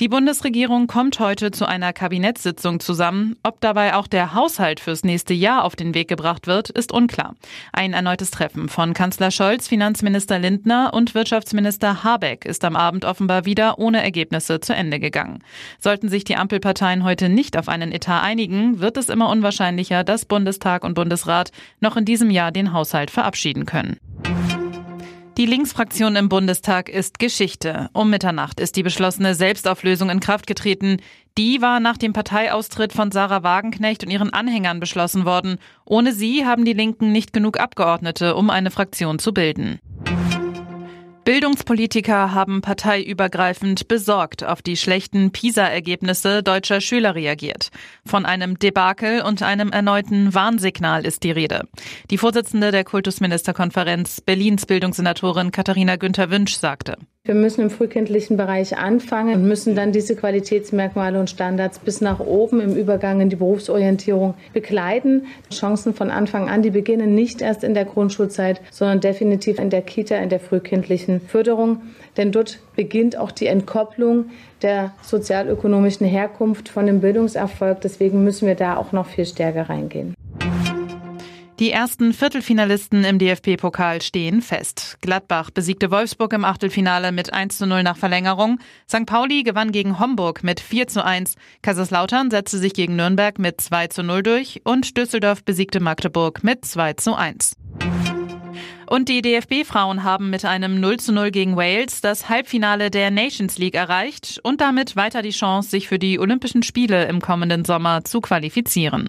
Die Bundesregierung kommt heute zu einer Kabinettssitzung zusammen. Ob dabei auch der Haushalt fürs nächste Jahr auf den Weg gebracht wird, ist unklar. Ein erneutes Treffen von Kanzler Scholz, Finanzminister Lindner und Wirtschaftsminister Habeck ist am Abend offenbar wieder ohne Ergebnisse zu Ende gegangen. Sollten sich die Ampelparteien heute nicht auf einen Etat einigen, wird es immer unwahrscheinlicher, dass Bundestag und Bundesrat noch in diesem Jahr den Haushalt verabschieden können. Die Linksfraktion im Bundestag ist Geschichte. Um Mitternacht ist die beschlossene Selbstauflösung in Kraft getreten. Die war nach dem Parteiaustritt von Sarah Wagenknecht und ihren Anhängern beschlossen worden. Ohne sie haben die Linken nicht genug Abgeordnete, um eine Fraktion zu bilden. Bildungspolitiker haben parteiübergreifend besorgt auf die schlechten PISA-Ergebnisse deutscher Schüler reagiert. Von einem Debakel und einem erneuten Warnsignal ist die Rede. Die Vorsitzende der Kultusministerkonferenz Berlins Bildungssenatorin Katharina Günther Wünsch sagte. Wir müssen im frühkindlichen Bereich anfangen und müssen dann diese Qualitätsmerkmale und Standards bis nach oben im Übergang in die Berufsorientierung begleiten. Chancen von Anfang an, die beginnen nicht erst in der Grundschulzeit, sondern definitiv in der Kita, in der frühkindlichen Förderung. Denn dort beginnt auch die Entkopplung der sozialökonomischen Herkunft von dem Bildungserfolg. Deswegen müssen wir da auch noch viel stärker reingehen. Die ersten Viertelfinalisten im DFB-Pokal stehen fest. Gladbach besiegte Wolfsburg im Achtelfinale mit 1 zu 0 nach Verlängerung. St. Pauli gewann gegen Homburg mit 4 zu 1. Kaiserslautern setzte sich gegen Nürnberg mit 2 zu 0 durch und Düsseldorf besiegte Magdeburg mit 2 zu 1. Und die DFB-Frauen haben mit einem 0 zu 0 gegen Wales das Halbfinale der Nations League erreicht und damit weiter die Chance, sich für die Olympischen Spiele im kommenden Sommer zu qualifizieren.